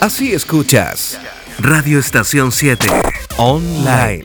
Así escuchas. Radio Estación 7. Online.